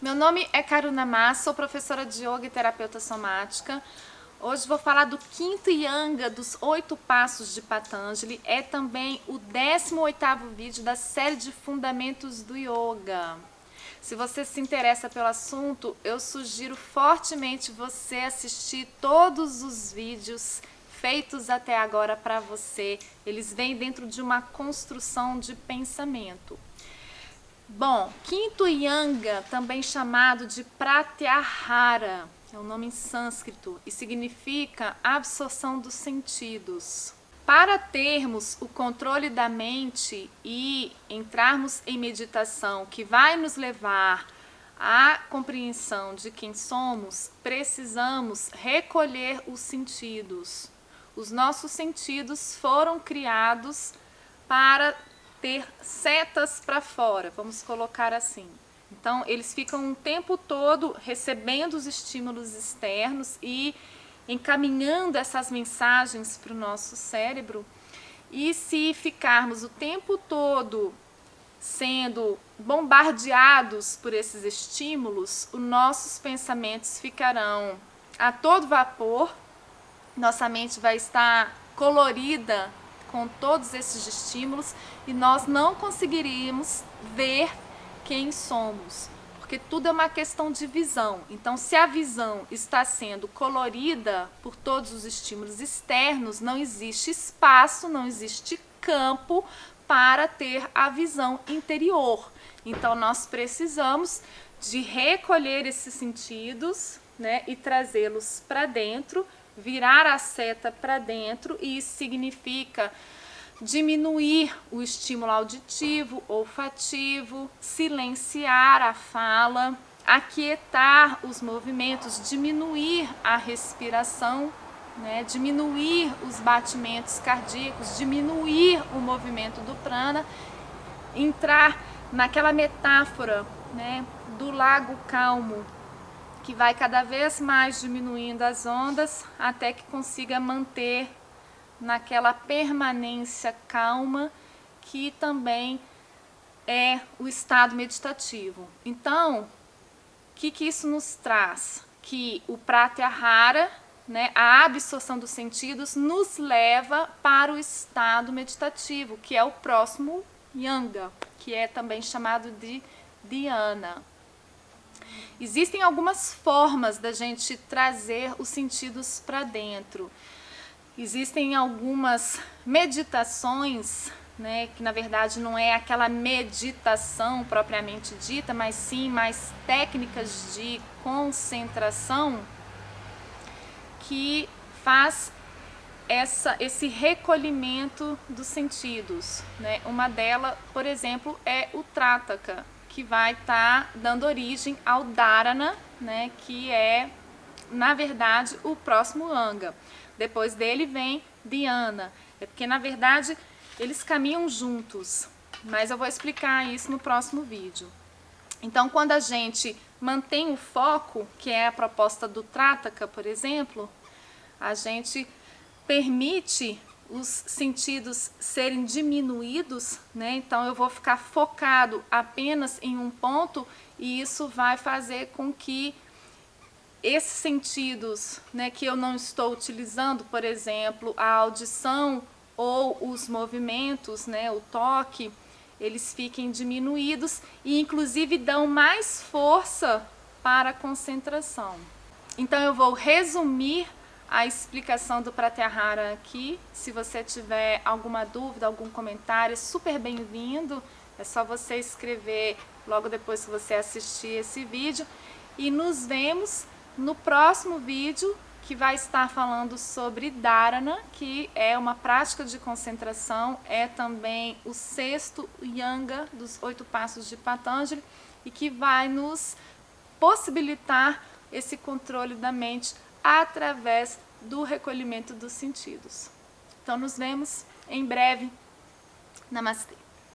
Meu nome é Karuna Mas, sou professora de yoga e terapeuta somática. Hoje vou falar do quinto Yanga dos oito passos de Patanjali. É também o 18º vídeo da série de fundamentos do yoga. Se você se interessa pelo assunto, eu sugiro fortemente você assistir todos os vídeos feitos até agora para você. Eles vêm dentro de uma construção de pensamento. Bom, quinto Yanga, também chamado de Pratyahara, é um nome em sânscrito e significa absorção dos sentidos. Para termos o controle da mente e entrarmos em meditação que vai nos levar à compreensão de quem somos, precisamos recolher os sentidos. Os nossos sentidos foram criados para ter setas para fora, vamos colocar assim. Então, eles ficam um tempo todo recebendo os estímulos externos e encaminhando essas mensagens para o nosso cérebro. E se ficarmos o tempo todo sendo bombardeados por esses estímulos, os nossos pensamentos ficarão a todo vapor, nossa mente vai estar colorida com todos esses estímulos e nós não conseguiríamos ver quem somos, porque tudo é uma questão de visão. Então, se a visão está sendo colorida por todos os estímulos externos, não existe espaço, não existe campo para ter a visão interior. Então, nós precisamos de recolher esses sentidos né, e trazê-los para dentro virar a seta para dentro e isso significa diminuir o estímulo auditivo, olfativo, silenciar a fala, aquietar os movimentos, diminuir a respiração, né, diminuir os batimentos cardíacos, diminuir o movimento do prana, entrar naquela metáfora né, do lago calmo, que vai cada vez mais diminuindo as ondas até que consiga manter naquela permanência calma que também é o estado meditativo. Então, o que, que isso nos traz? Que o pratyahara, né, a absorção dos sentidos, nos leva para o estado meditativo, que é o próximo yanga, que é também chamado de dhyana. Existem algumas formas da gente trazer os sentidos para dentro. Existem algumas meditações, né, que na verdade não é aquela meditação propriamente dita, mas sim mais técnicas de concentração que faz essa, esse recolhimento dos sentidos. Né? Uma delas, por exemplo, é o Trataka, que vai estar tá dando origem ao Dharana, né, que é, na verdade, o próximo Anga. Depois dele vem Dhyana, é porque, na verdade, eles caminham juntos, mas eu vou explicar isso no próximo vídeo. Então, quando a gente mantém o foco, que é a proposta do Trataka, por exemplo, a gente permite os sentidos serem diminuídos, né? Então eu vou ficar focado apenas em um ponto e isso vai fazer com que esses sentidos, né, que eu não estou utilizando, por exemplo, a audição ou os movimentos, né, o toque, eles fiquem diminuídos e inclusive dão mais força para a concentração. Então eu vou resumir a explicação do Pratyahara aqui. Se você tiver alguma dúvida, algum comentário, é super bem-vindo. É só você escrever logo depois que você assistir esse vídeo. E nos vemos no próximo vídeo, que vai estar falando sobre Dharana, que é uma prática de concentração, é também o sexto Yanga dos oito passos de Patanjali e que vai nos possibilitar esse controle da mente através do recolhimento dos sentidos. Então, nos vemos em breve. Namastê.